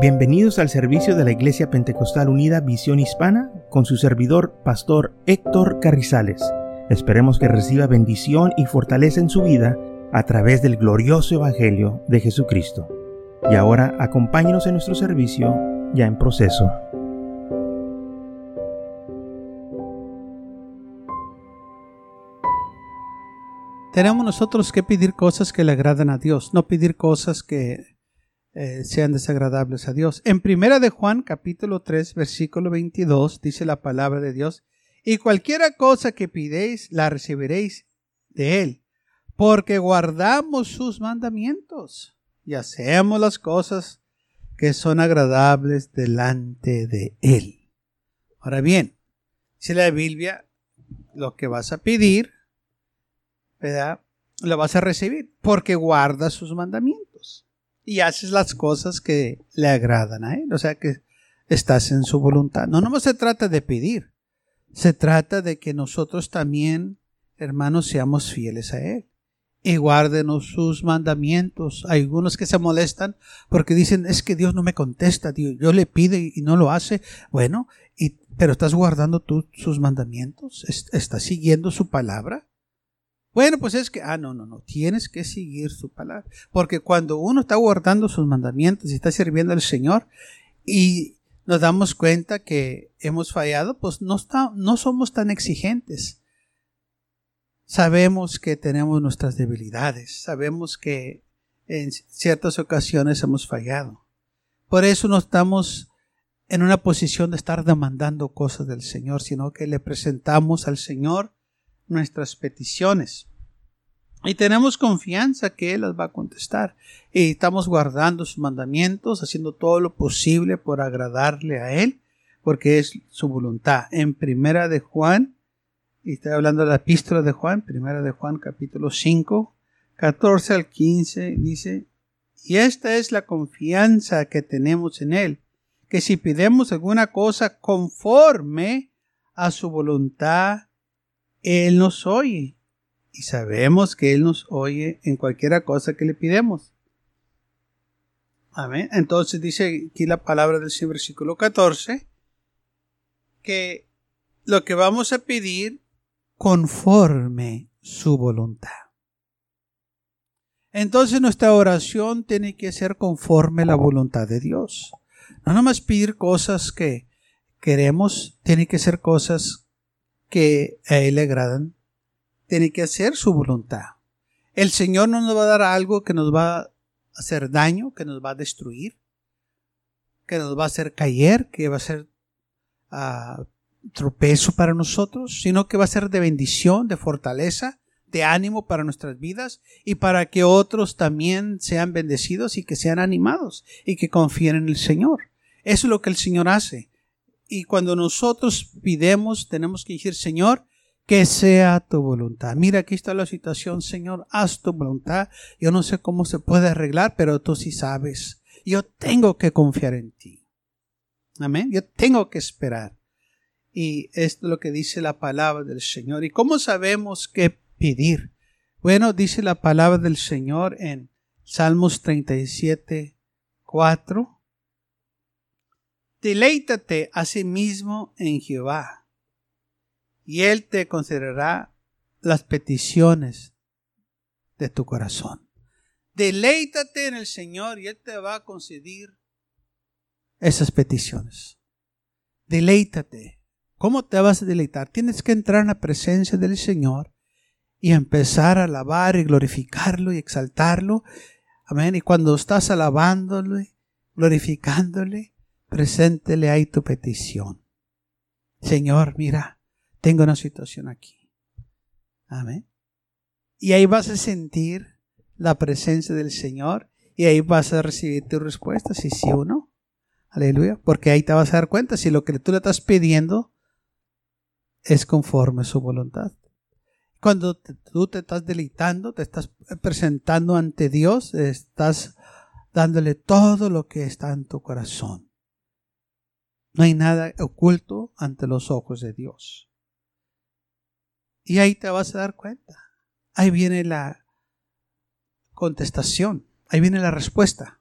Bienvenidos al servicio de la Iglesia Pentecostal Unida Visión Hispana con su servidor, Pastor Héctor Carrizales. Esperemos que reciba bendición y fortaleza en su vida a través del glorioso Evangelio de Jesucristo. Y ahora acompáñenos en nuestro servicio ya en proceso. Tenemos nosotros que pedir cosas que le agradan a Dios, no pedir cosas que eh, sean desagradables a Dios. En primera de Juan capítulo 3 versículo 22 dice la palabra de Dios, y cualquiera cosa que pidéis la recibiréis de Él, porque guardamos sus mandamientos y hacemos las cosas que son agradables delante de Él. Ahora bien, si la Biblia lo que vas a pedir, ¿verdad? Lo vas a recibir porque guarda sus mandamientos y haces las cosas que le agradan a Él. O sea que estás en su voluntad. No, no se trata de pedir. Se trata de que nosotros también, hermanos, seamos fieles a Él y guárdenos sus mandamientos. Hay algunos que se molestan porque dicen, es que Dios no me contesta, yo le pido y, no lo hace. Bueno, y, pero estás guardando tú sus mandamientos, estás siguiendo su palabra. Bueno, pues es que, ah, no, no, no, tienes que seguir su palabra. Porque cuando uno está guardando sus mandamientos y está sirviendo al Señor y nos damos cuenta que hemos fallado, pues no, está, no somos tan exigentes. Sabemos que tenemos nuestras debilidades, sabemos que en ciertas ocasiones hemos fallado. Por eso no estamos en una posición de estar demandando cosas del Señor, sino que le presentamos al Señor nuestras peticiones. Y tenemos confianza que Él las va a contestar. Y estamos guardando sus mandamientos, haciendo todo lo posible por agradarle a Él, porque es su voluntad. En primera de Juan, y estoy hablando de la epístola de Juan, primera de Juan capítulo 5, 14 al 15, dice, y esta es la confianza que tenemos en Él, que si pidemos alguna cosa conforme a su voluntad, Él nos oye y sabemos que Él nos oye en cualquiera cosa que le pidemos. Amén. Entonces dice aquí la palabra del versículo 14 que lo que vamos a pedir conforme su voluntad. Entonces nuestra oración tiene que ser conforme la voluntad de Dios. No nomás pedir cosas que queremos, tiene que ser cosas que a Él le agradan tiene que hacer su voluntad. El Señor no nos va a dar algo que nos va a hacer daño, que nos va a destruir, que nos va a hacer caer, que va a ser uh, tropezo para nosotros, sino que va a ser de bendición, de fortaleza, de ánimo para nuestras vidas y para que otros también sean bendecidos y que sean animados y que confíen en el Señor. Eso es lo que el Señor hace. Y cuando nosotros pidemos, tenemos que decir, Señor, que sea tu voluntad. Mira, aquí está la situación, Señor, haz tu voluntad. Yo no sé cómo se puede arreglar, pero tú sí sabes. Yo tengo que confiar en ti. Amén. Yo tengo que esperar. Y esto es lo que dice la palabra del Señor. ¿Y cómo sabemos qué pedir? Bueno, dice la palabra del Señor en Salmos 37, 4. Deleítate a sí mismo en Jehová y Él te considerará las peticiones de tu corazón. Deleítate en el Señor y Él te va a conceder esas peticiones. Deleítate. ¿Cómo te vas a deleitar? Tienes que entrar en la presencia del Señor y empezar a alabar y glorificarlo y exaltarlo. Amén. Y cuando estás alabándole, glorificándole, preséntele ahí tu petición. Señor, mira, tengo una situación aquí. Amén. Y ahí vas a sentir la presencia del Señor y ahí vas a recibir tu respuesta, si sí o no. Aleluya. Porque ahí te vas a dar cuenta si lo que tú le estás pidiendo es conforme a su voluntad. Cuando tú te estás deleitando, te estás presentando ante Dios, estás dándole todo lo que está en tu corazón. No hay nada oculto ante los ojos de Dios. Y ahí te vas a dar cuenta. Ahí viene la contestación. Ahí viene la respuesta.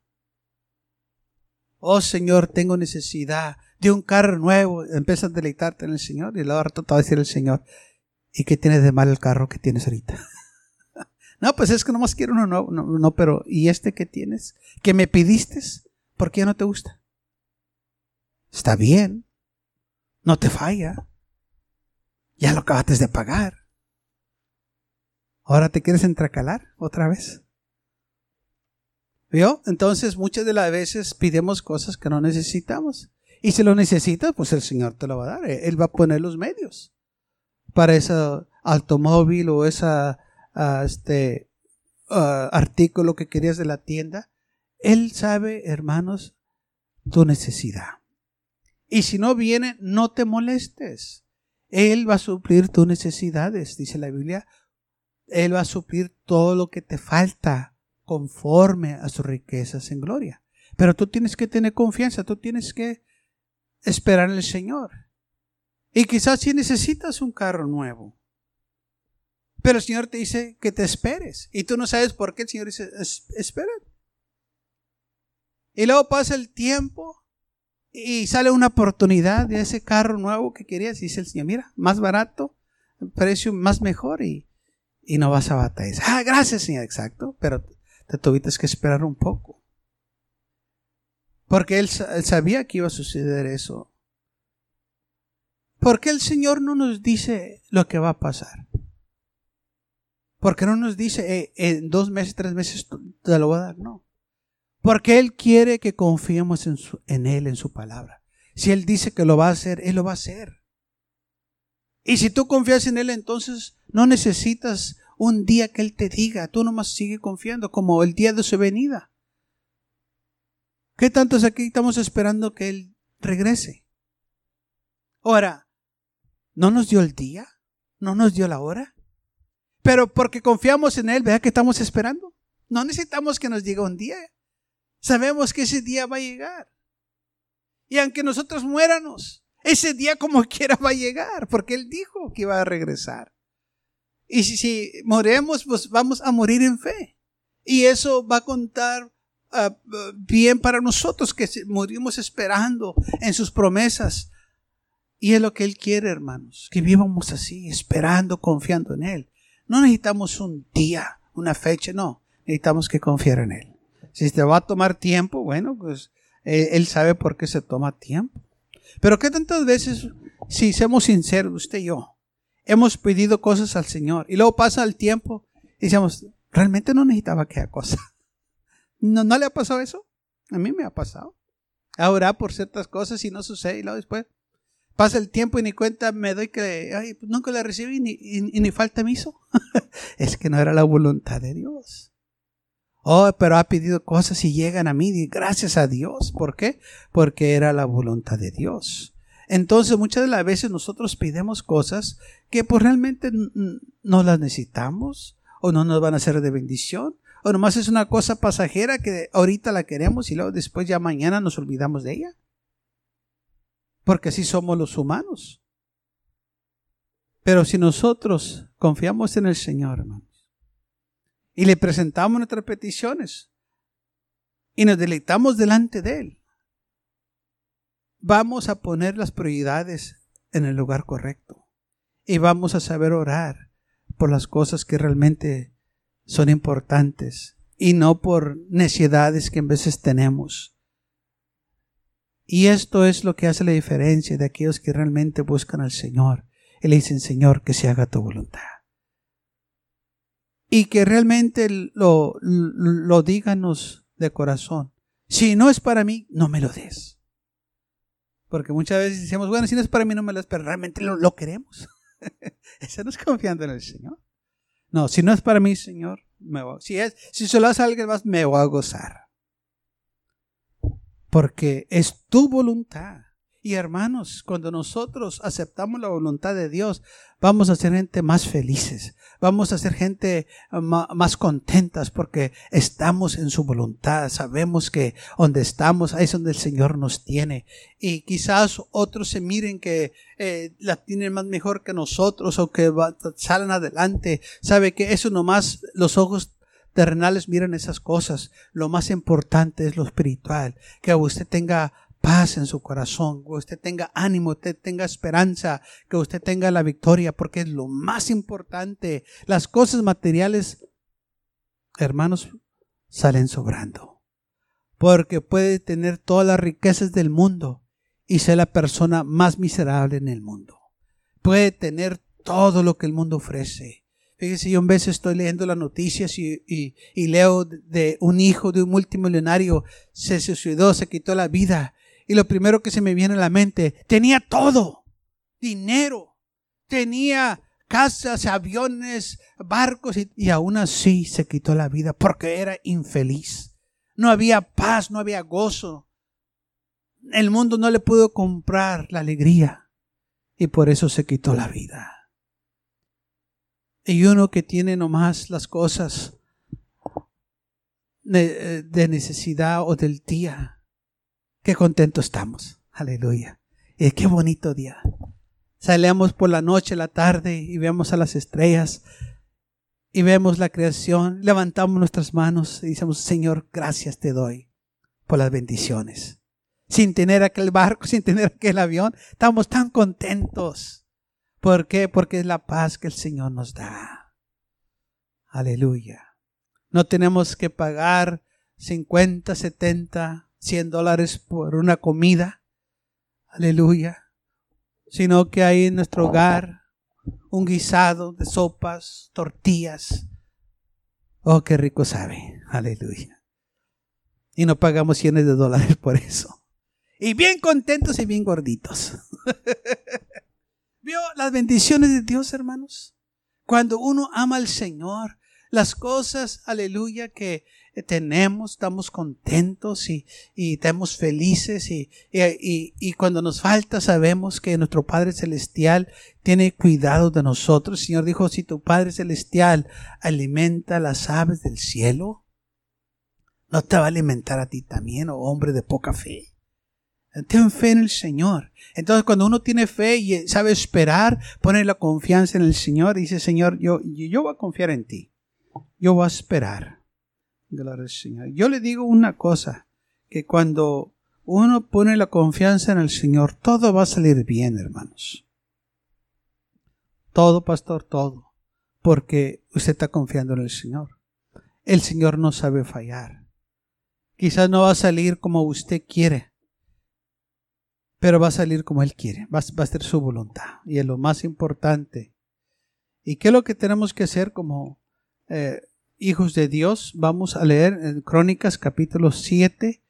Oh Señor, tengo necesidad de un carro nuevo. Empiezas a deleitarte en el Señor y luego te va a decir el Señor, ¿y qué tienes de mal el carro que tienes ahorita? no, pues es que nomás quiero uno nuevo. No, no, pero ¿y este que tienes? ¿Que me pidiste? ¿Por qué no te gusta? Está bien. No te falla. Ya lo acabaste de pagar. Ahora te quieres entracalar otra vez. ¿Vio? Entonces muchas de las veces pidemos cosas que no necesitamos. Y si lo necesitas, pues el Señor te lo va a dar. Él va a poner los medios para ese automóvil o ese ah, este, ah, artículo que querías de la tienda. Él sabe, hermanos, tu necesidad. Y si no viene, no te molestes. Él va a suplir tus necesidades, dice la Biblia. Él va a suplir todo lo que te falta conforme a sus riquezas en gloria. Pero tú tienes que tener confianza, tú tienes que esperar el Señor. Y quizás si necesitas un carro nuevo. Pero el Señor te dice que te esperes. Y tú no sabes por qué el Señor dice, espera. Y luego pasa el tiempo y sale una oportunidad de ese carro nuevo que querías. Y dice el Señor, mira, más barato, precio más mejor y, y no vas a batallar. Ah, gracias, Señor, exacto. Pero te tuviste que esperar un poco. Porque él, sabía que iba a suceder eso. ¿Por qué el Señor no nos dice lo que va a pasar? Porque no nos dice, eh, en dos meses, tres meses te lo va a dar, no. Porque Él quiere que confiemos en, Él, en su palabra. Si Él dice que lo va a hacer, Él lo va a hacer. Y si tú confías en Él, entonces no necesitas un día que Él te diga, tú nomás sigue confiando, como el día de su venida. ¿Qué tantos aquí estamos esperando que Él regrese? Ahora, ¿no nos dio el día? ¿No nos dio la hora? Pero porque confiamos en Él, vea que estamos esperando. No necesitamos que nos diga un día. Sabemos que ese día va a llegar. Y aunque nosotros muéramos, ese día como quiera va a llegar, porque Él dijo que iba a regresar. Y si, si moremos, pues vamos a morir en fe. Y eso va a contar ah, bien para nosotros que morimos esperando en sus promesas. Y es lo que Él quiere, hermanos, que vivamos así, esperando, confiando en Él. No necesitamos un día, una fecha, no. Necesitamos que confiar en Él. Si te va a tomar tiempo, bueno, pues eh, Él sabe por qué se toma tiempo. Pero ¿qué tantas veces, si seamos sinceros, usted y yo, hemos pedido cosas al Señor y luego pasa el tiempo y decimos, realmente no necesitaba aquella cosa. ¿No, ¿No le ha pasado eso? A mí me ha pasado. Ahora por ciertas cosas y no sucede y luego después pasa el tiempo y ni cuenta me doy que ay, pues nunca la recibí ni, y, ni falta me hizo. es que no era la voluntad de Dios. Oh, pero ha pedido cosas y llegan a mí, gracias a Dios. ¿Por qué? Porque era la voluntad de Dios. Entonces muchas de las veces nosotros pidemos cosas que pues realmente no las necesitamos o no nos van a ser de bendición o nomás es una cosa pasajera que ahorita la queremos y luego después ya mañana nos olvidamos de ella. Porque así somos los humanos. Pero si nosotros confiamos en el Señor, hermanos, y le presentamos nuestras peticiones y nos deleitamos delante de Él, vamos a poner las prioridades en el lugar correcto y vamos a saber orar por las cosas que realmente son importantes y no por necesidades que en veces tenemos. Y esto es lo que hace la diferencia de aquellos que realmente buscan al Señor y le dicen, Señor, que se haga tu voluntad. Y que realmente lo, lo díganos de corazón. Si no es para mí, no me lo des. Porque muchas veces decimos, bueno, si no es para mí, no me lo es, pero realmente lo, queremos. Eso no es confiando en el Señor. No, si no es para mí, Señor, me voy. Si, es, si se lo hace a alguien más, me voy a gozar. Porque es tu voluntad. Y hermanos, cuando nosotros aceptamos la voluntad de Dios, vamos a ser gente más felices, vamos a ser gente ah, más contentas porque estamos en su voluntad, sabemos que donde estamos ahí es donde el Señor nos tiene. Y quizás otros se miren que eh, la tienen más mejor que nosotros o que salen adelante, sabe que eso nomás los ojos terrenales miran esas cosas. Lo más importante es lo espiritual. Que usted tenga paz en su corazón, que usted tenga ánimo, usted tenga esperanza, que usted tenga la victoria, porque es lo más importante. Las cosas materiales, hermanos, salen sobrando. Porque puede tener todas las riquezas del mundo y ser la persona más miserable en el mundo. Puede tener todo lo que el mundo ofrece. Fíjese, yo un vez estoy leyendo las noticias y, leo de un hijo de un multimillonario se suicidó, se quitó la vida. Y lo primero que se me viene a la mente, tenía todo, dinero, tenía casas, aviones, barcos y, y aún así se quitó la vida porque era infeliz. No había paz, no había gozo. El mundo no le pudo comprar la alegría y por eso se quitó la vida. Y uno que tiene nomás las cosas de, necesidad o del día, qué contento estamos. Aleluya. Y qué bonito día. Salemos por la noche, la tarde y vemos a las estrellas y vemos la creación, levantamos nuestras manos y decimos, Señor, gracias te doy por las bendiciones. Sin tener aquel barco, sin tener aquel avión, estamos tan contentos. ¿Por qué? Porque es la paz que el Señor nos da. Aleluya. No tenemos que pagar 50, 70, 100 dólares por una comida. Aleluya. Sino que hay en nuestro hogar un guisado de sopas, tortillas. Oh, qué rico sabe. Aleluya. Y no pagamos cientos de dólares por eso. Y bien contentos y bien gorditos. ¿Vio las bendiciones de Dios, hermanos? Cuando uno ama al Señor, las cosas, aleluya, que tenemos, estamos contentos y, estamos felices y, y, y, cuando nos falta sabemos que nuestro Padre Celestial tiene cuidado de nosotros. El Señor dijo, si tu Padre Celestial alimenta las aves del cielo, ¿no te va a alimentar a ti también, oh hombre de poca fe? Ten fe en el Señor. Entonces, cuando uno tiene fe y sabe esperar, pone la confianza en el Señor, dice, Señor, yo, yo voy a confiar en ti. Yo voy a esperar. Yo le digo una cosa, que cuando uno pone la confianza en el Señor, todo va a salir bien, hermanos. Todo, pastor, todo. Porque usted está confiando en el Señor. El Señor no sabe fallar. Quizás no va a salir como usted quiere, pero va a salir como Él quiere, va, a ser su voluntad. Y es lo más importante. ¿Y qué es lo que tenemos que hacer como eh, hijos de Dios? Vamos a leer en Crónicas capítulo 7,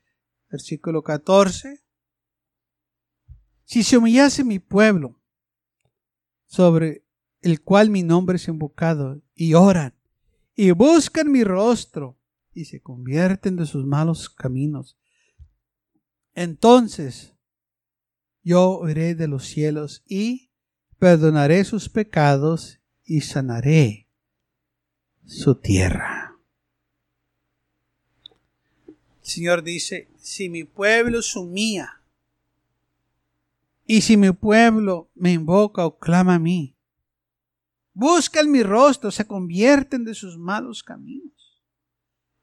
versículo 14. Si se humillase mi pueblo, sobre el cual mi nombre es invocado, y oran, y buscan mi rostro, y se convierten de sus malos caminos, entonces yo oiré de los cielos y perdonaré sus pecados y sanaré su tierra. El Señor dice, si mi pueblo sumía y si mi pueblo me invoca o clama a mí, buscan mi rostro, se convierten de sus malos caminos,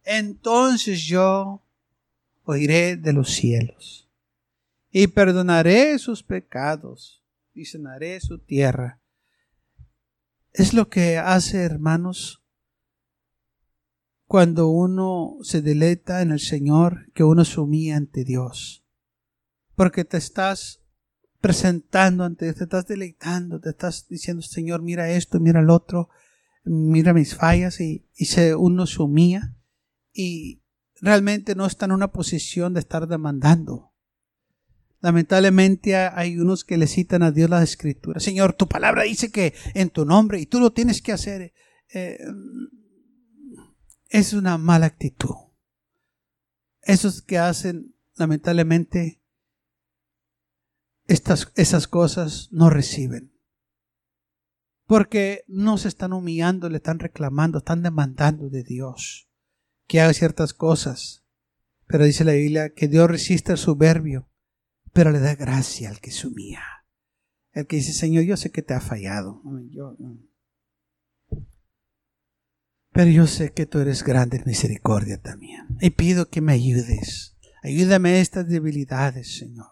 entonces yo oiré de los cielos y perdonaré sus pecados y sanaré su tierra. Es lo que hace, hermanos, cuando uno se deleita en el Señor, que uno se ante Dios. Porque te estás presentando ante Dios, te estás deleitando, te estás diciendo, Señor, mira esto, mira el otro, mira mis fallas, y, y se, uno se humilla y realmente no está en una posición de estar demandando Lamentablemente hay unos que le citan a Dios las escrituras. Señor, tu palabra dice que en tu nombre y tú lo tienes que hacer. Eh, es una mala actitud. Esos que hacen, lamentablemente, estas, esas cosas no reciben. Porque no se están humillando, le están reclamando, están demandando de Dios que haga ciertas cosas. Pero dice la Biblia que Dios resiste al soberbio pero le da gracia al que sumía. El que dice, Señor, yo sé que te ha fallado. Pero yo sé que tú eres grande en misericordia también. Y pido que me ayudes. Ayúdame a estas debilidades, Señor.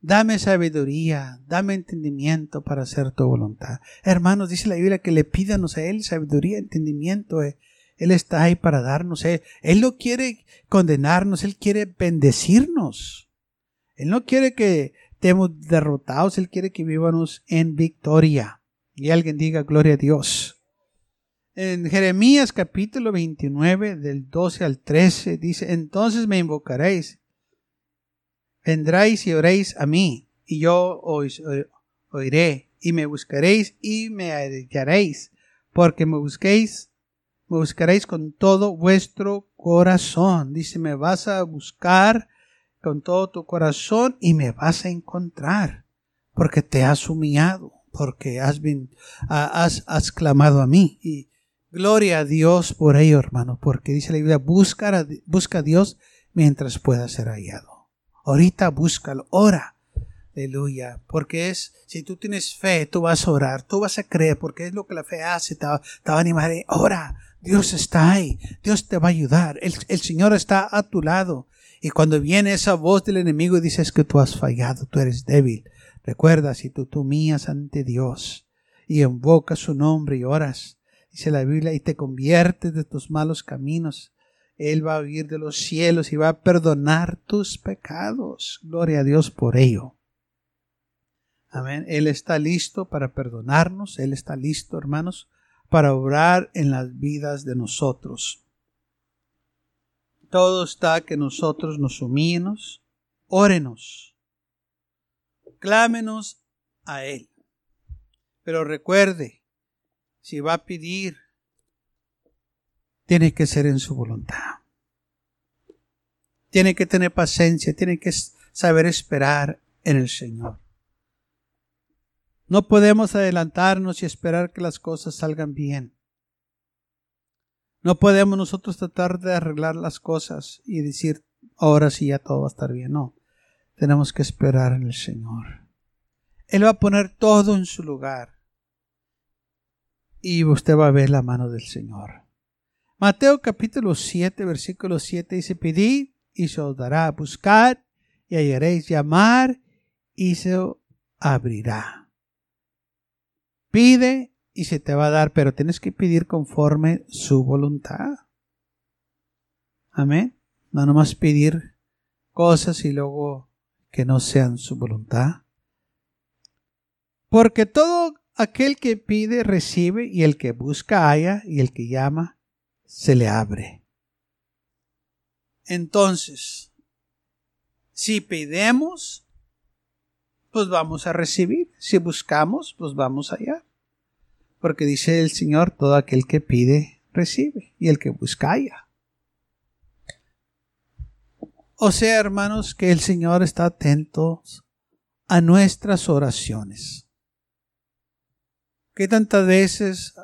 Dame sabiduría, dame entendimiento para hacer tu voluntad. Hermanos, dice la Biblia que le pídanos a Él sabiduría, entendimiento. Eh. Él está ahí para darnos. Eh. Él no quiere condenarnos, Él quiere bendecirnos. Él no quiere que estemos derrotados, Él quiere que vivamos en victoria. Y alguien diga gloria a Dios. En Jeremías capítulo 29 del 12 al 13 dice, entonces me invocaréis, vendráis y oréis a mí, y yo os oiré, y me buscaréis y me hallaréis, porque me busquéis, me buscaréis con todo vuestro corazón. Dice, me vas a buscar con todo tu corazón y me vas a encontrar, porque te has humillado, porque has, has, clamado a mí. Y Gloria a Dios por ello, hermano, porque dice la Biblia, busca a Dios mientras pueda ser hallado. Ahorita búscalo, ora. Aleluya. Porque es, si tú tienes fe, tú vas a orar, tú vas a creer, porque es lo que la fe hace, te va, a animar. Ora, Dios está ahí, Dios te va a ayudar, el, el Señor está a tu lado. Y cuando viene esa voz del enemigo y dices que tú has fallado, tú eres débil, recuerda, si tú, tú mías ante Dios y invocas su nombre y oras, dice la Biblia, y te conviertes de tus malos caminos. Él va a oír de los cielos y va a perdonar tus pecados. Gloria a Dios por ello. Amén. Él está listo para perdonarnos. Él está listo, hermanos, para obrar en las vidas de nosotros. Todo está que nosotros nos humillemos, órenos, clámenos a Él. Pero recuerde, si va a pedir, tiene que ser en su voluntad. Tiene que tener paciencia, tiene que saber esperar en el Señor. No podemos adelantarnos y esperar que las cosas salgan bien. No podemos nosotros tratar de arreglar las cosas y decir, ahora sí ya todo va a estar bien. No, tenemos que esperar en el Señor. Él va a poner todo en su lugar y usted va a ver la mano del Señor. Mateo capítulo 7, versículo 7 dice, pedid y se os dará, buscad y hallaréis, llamar y se abrirá. Pide y se te va a dar, pero tienes que pedir conforme su voluntad. Amén. No nomás pedir cosas y luego que no sean su voluntad. Porque todo Aquel que pide recibe y el que busca haya y el que llama se le abre. Entonces, si pedimos, pues vamos a recibir. Si buscamos, pues vamos allá. Porque dice el Señor, todo aquel que pide, recibe. Y el que busca, haya. O sea, hermanos, que el Señor está atento a nuestras oraciones. ¿Qué tantas veces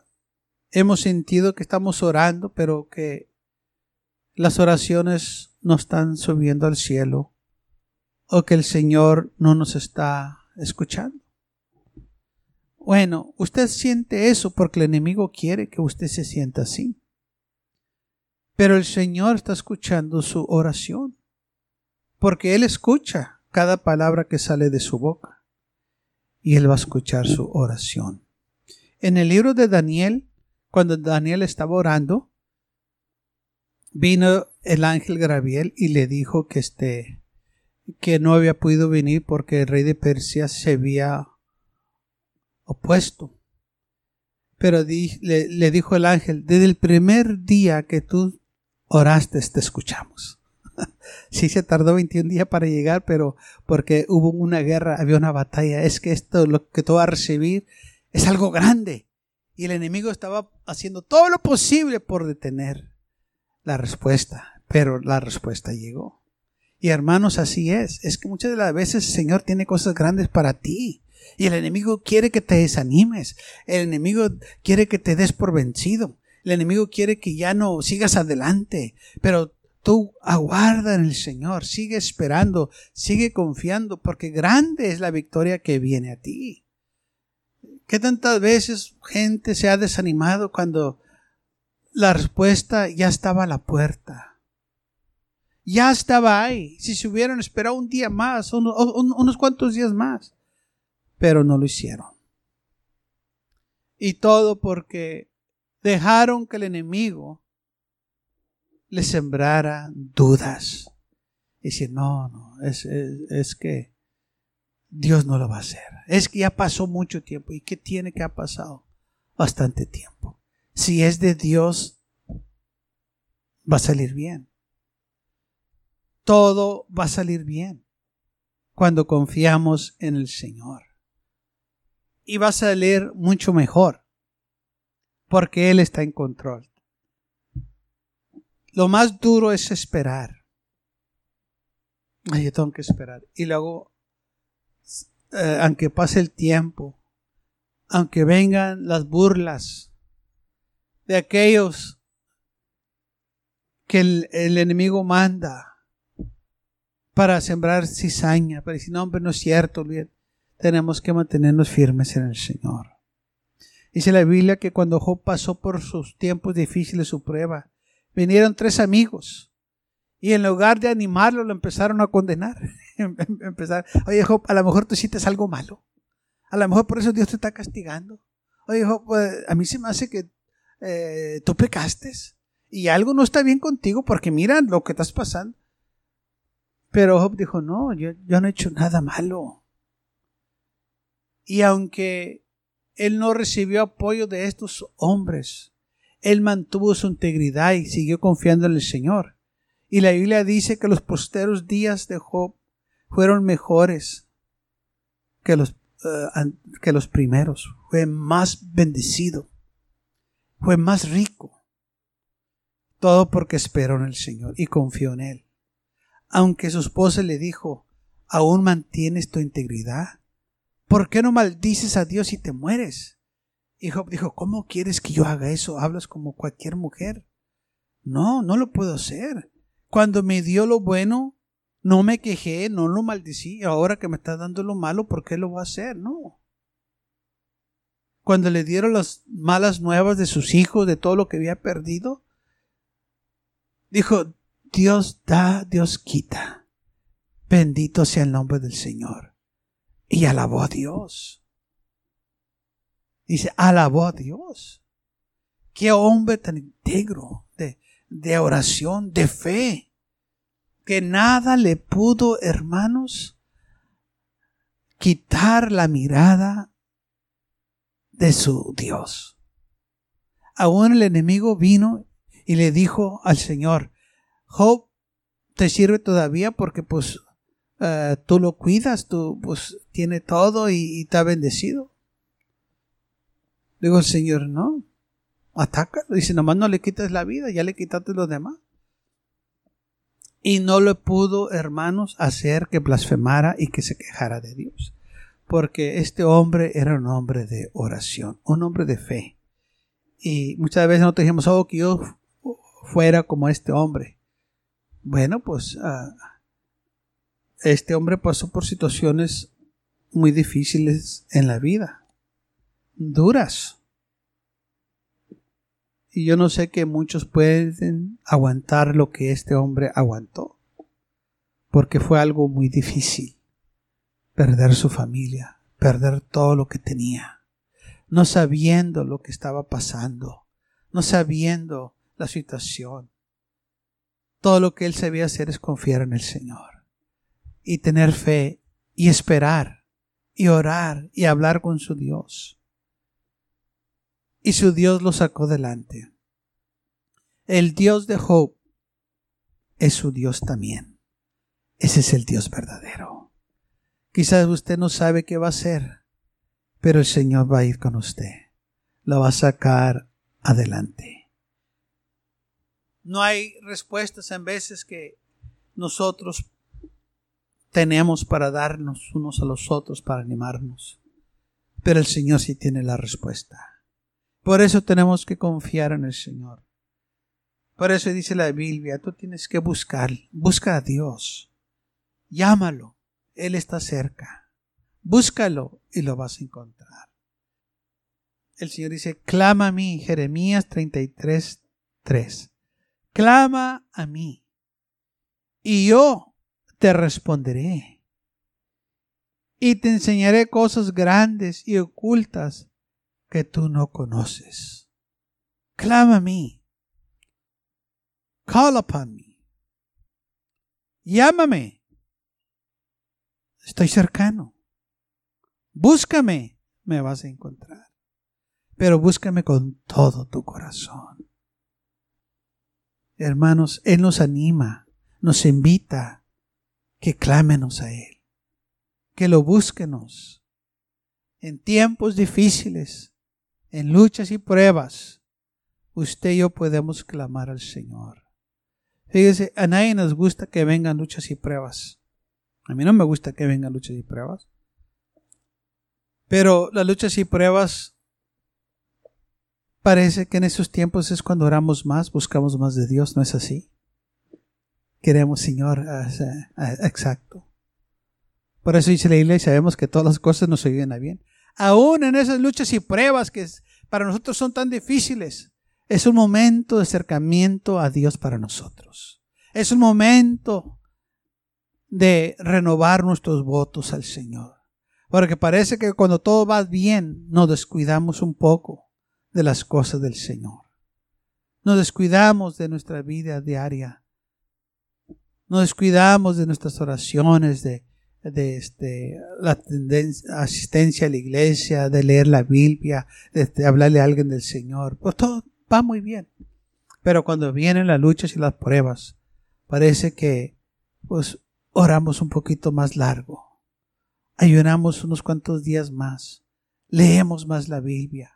hemos sentido que estamos orando, pero que las oraciones no están subiendo al cielo o que el Señor no nos está escuchando? Bueno, usted siente eso porque el enemigo quiere que usted se sienta así. Pero el Señor está escuchando su oración, porque Él escucha cada palabra que sale de su boca y Él va a escuchar su oración. En el libro de Daniel, cuando Daniel estaba orando, vino el ángel Gabriel y le dijo que este que no había podido venir porque el rey de Persia se había opuesto. Pero le, le, dijo el ángel, desde el primer día que tú oraste te escuchamos. sí se tardó 21 días para llegar, pero porque hubo una guerra, había una batalla. Es que esto, lo que tú vas a recibir, es algo grande. Y el enemigo estaba haciendo todo lo posible por detener la respuesta, pero la respuesta llegó. Y hermanos, así es. Es que muchas de las veces el Señor tiene cosas grandes para ti. Y el enemigo quiere que te desanimes. El enemigo quiere que te des por vencido. El enemigo quiere que ya no sigas adelante. Pero tú aguarda en el Señor. Sigue esperando. Sigue confiando. Porque grande es la victoria que viene a ti. ¿Qué tantas veces gente se ha desanimado cuando la respuesta ya estaba a la puerta. Ya estaba ahí. Si se hubieran esperado un día más, unos, cuantos días más. Pero no lo hicieron. Y todo porque dejaron que el enemigo le sembrara dudas. Y decir, no, no, es, es, que Dios no lo va a hacer. Es que ya pasó mucho tiempo. ¿Y qué tiene que ha pasado? Bastante tiempo. Si es de Dios, va a salir bien. Todo va a salir bien cuando confiamos en el Señor. Y va a salir mucho mejor porque Él está en control. Lo más duro es esperar. Ay, yo tengo que esperar. Y luego, eh, aunque pase el tiempo, aunque vengan las burlas de aquellos que el, enemigo manda para sembrar cizaña, para decir, no, hombre, no es cierto, tenemos que mantenernos firmes en el Señor. Dice la Biblia que cuando Job pasó por sus tiempos difíciles, su prueba, vinieron tres amigos y en lugar de animarlo lo empezaron a condenar. Em, em, empezar, oye, Job, a lo mejor tú hiciste algo malo. A lo mejor por eso Dios te está castigando. Oye, Job, pues, a mí se me hace que eh, tú pecaste y algo no está bien contigo porque mira lo que estás pasando. Pero Job dijo, no, yo, yo no he hecho nada malo. Y aunque él no recibió apoyo de estos hombres, él mantuvo su integridad y siguió confiando en el Señor. Y la Biblia dice que los posteros días de Job fueron mejores que los, eh, que los primeros. Fue más bendecido. Fue más rico. Todo porque esperó en el Señor y confió en Él. Aunque su esposa le dijo, ¿aún mantienes tu integridad? ¿Por qué no maldices a Dios y te mueres? Y Job dijo, ¿cómo quieres que yo haga eso? Hablas como cualquier mujer. No, no lo puedo hacer. Cuando me dio lo bueno, no me quejé, no lo maldecí. Ahora que me está dando lo malo, ¿por qué lo voy a hacer? No. Cuando le dieron las malas nuevas de sus hijos, de todo lo que había perdido, dijo, Dios da, Dios quita. Bendito sea el nombre del Señor. Y alabó a Dios. Dice, alabó a Dios. Qué hombre tan íntegro de, de oración, de fe, que nada le pudo, hermanos, quitar la mirada de su Dios. Aún el enemigo vino y le dijo al Señor, Job te sirve todavía porque pues eh, tú lo cuidas, tú pues tiene todo y, y está bendecido. Digo el Señor, no, ataca. Dice, nomás no le quites la vida, ya le quitaste los demás. Y no le pudo, hermanos, hacer que blasfemara y que se quejara de Dios. Porque este hombre era un hombre de oración, un hombre de fe. Y muchas veces nosotros dijimos, oh, que yo fuera como este hombre. Bueno, pues ah, este hombre pasó por situaciones muy difíciles en la vida duras. Y yo no sé que muchos pueden aguantar lo que este hombre aguantó, porque fue algo muy difícil. Perder su familia, perder todo lo que tenía, no sabiendo lo que estaba pasando, no sabiendo la situación. Todo lo que él sabía hacer es confiar en el Señor y tener fe y esperar y orar y hablar con su Dios y su Dios lo sacó delante. El Dios de Job es su Dios también. Ese es el Dios verdadero. Quizás usted no sabe qué va a hacer, pero el Señor va a ir con usted. Lo va a sacar adelante. No hay respuestas en veces que nosotros tenemos para darnos unos a los otros, para animarnos. Pero el Señor sí tiene la respuesta. Por eso tenemos que confiar en el Señor. Por eso dice la Biblia, tú tienes que buscar, busca a Dios. Llámalo, Él está cerca. Búscalo y lo vas a encontrar. El Señor dice, clama a mí, Jeremías 33, 3. Clama a mí y yo te responderé y te enseñaré cosas grandes y ocultas que tú no conoces. Clama a mí. Call upon me. Llámame. Estoy cercano. Búscame, me vas a encontrar. Pero búscame con todo tu corazón. Hermanos, Él nos anima, nos invita que clámenos a Él, que lo búsquenos en tiempos difíciles, en luchas y pruebas. Usted y yo podemos clamar al Señor. Fíjese, a nadie nos gusta que vengan luchas y pruebas. A mí no me gusta que vengan luchas y pruebas. Pero las luchas y pruebas parece que en esos tiempos es cuando oramos más, buscamos más de Dios, ¿no es así? Queremos, Señor, exacto. Por eso dice la iglesia, sabemos que todas las cosas nos ayudan a bien. Aún en esas luchas y pruebas que para nosotros son tan difíciles, es un momento de acercamiento a Dios para nosotros. Es un momento de renovar nuestros votos al Señor. Porque parece que cuando todo va bien, nos descuidamos un poco de las cosas del Señor. Nos descuidamos de nuestra vida diaria. Nos descuidamos de nuestras oraciones, de, de este, la asistencia a la iglesia, de leer la Biblia, de, hablarle a alguien del Señor. Pues todo va muy bien. Pero cuando vienen las luchas y las pruebas, parece que pues oramos un poquito más largo ayunamos unos cuantos días más, leemos más la Biblia,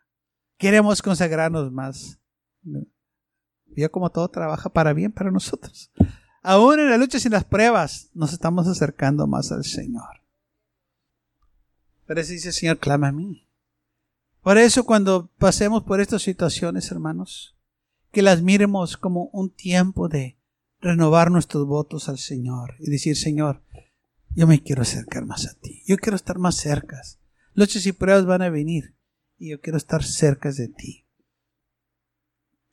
queremos consagrarnos más. Vio como todo trabaja para bien para nosotros. Aún en las luchas y las pruebas nos estamos acercando más al Señor. Pero eso dice el Señor, clama a mí. Por eso cuando pasemos por estas situaciones, hermanos, que las miremos como un tiempo de renovar nuestros votos al Señor y decir, Señor, yo me quiero acercar más a ti. Yo quiero estar más cerca. Luchas y pruebas van a venir y yo quiero estar cerca de ti.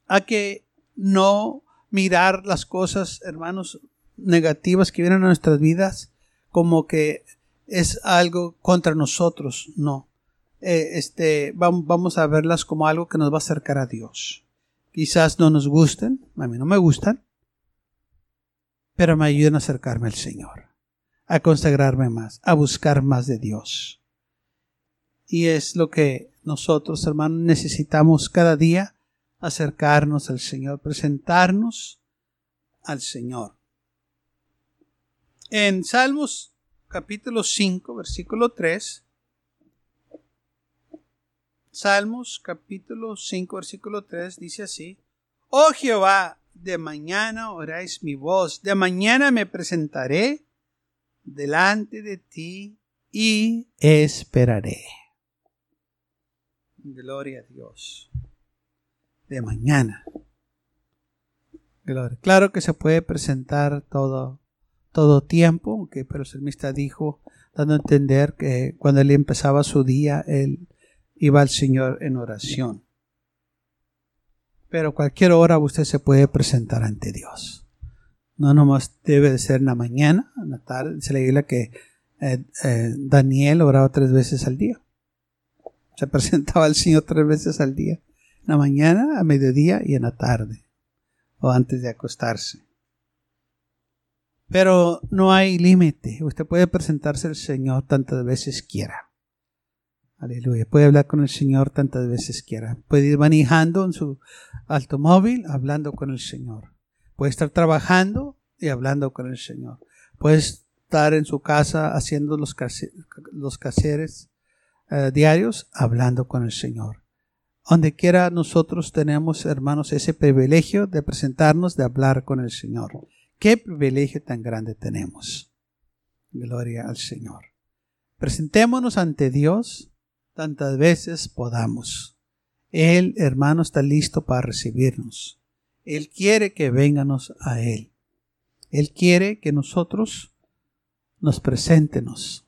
Hay que no mirar las cosas, hermanos, negativas que vienen a nuestras vidas como que es algo contra nosotros. No. Eh, este, vamos a verlas como algo que nos va a acercar a Dios. Quizás no nos gusten, a mí no me gustan, pero me ayudan a acercarme al Señor a consagrarme más, a buscar más de Dios. Y es lo que nosotros, hermanos, necesitamos cada día, acercarnos al Señor, presentarnos al Señor. En Salmos capítulo 5, versículo 3, Salmos capítulo 5, versículo 3 dice así, Oh Jehová, de mañana oráis mi voz, de mañana me presentaré delante de ti y esperaré. Gloria a Dios. De mañana. Claro que se puede presentar todo, todo tiempo, aunque pero el salmista dijo, dando a entender que cuando él empezaba su día, él iba al Señor en oración. Pero cualquier hora usted se puede presentar ante Dios. No nomás debe de ser en la mañana, en la tarde. Se le que eh, eh, Daniel oraba tres veces al día. Se presentaba al Señor tres veces al día. La mañana, a mediodía y en la tarde. O antes de acostarse. Pero no hay límite. Usted puede presentarse al Señor tantas veces quiera. Aleluya. Puede hablar con el Señor tantas veces quiera. Puede ir manejando en su automóvil hablando con el Señor. Puede estar trabajando y hablando con el Señor. Puede estar en su casa haciendo los, los eh, diarios, hablando con el Señor. Donde quiera nosotros tenemos, hermanos, ese privilegio de presentarnos, de hablar con el Señor. Qué privilegio tan grande tenemos. Gloria al Señor. Presentémonos ante Dios tantas veces podamos. Él, hermano, está listo para recibirnos. Él quiere que venganos a Él. Él quiere que nosotros nos presentemos.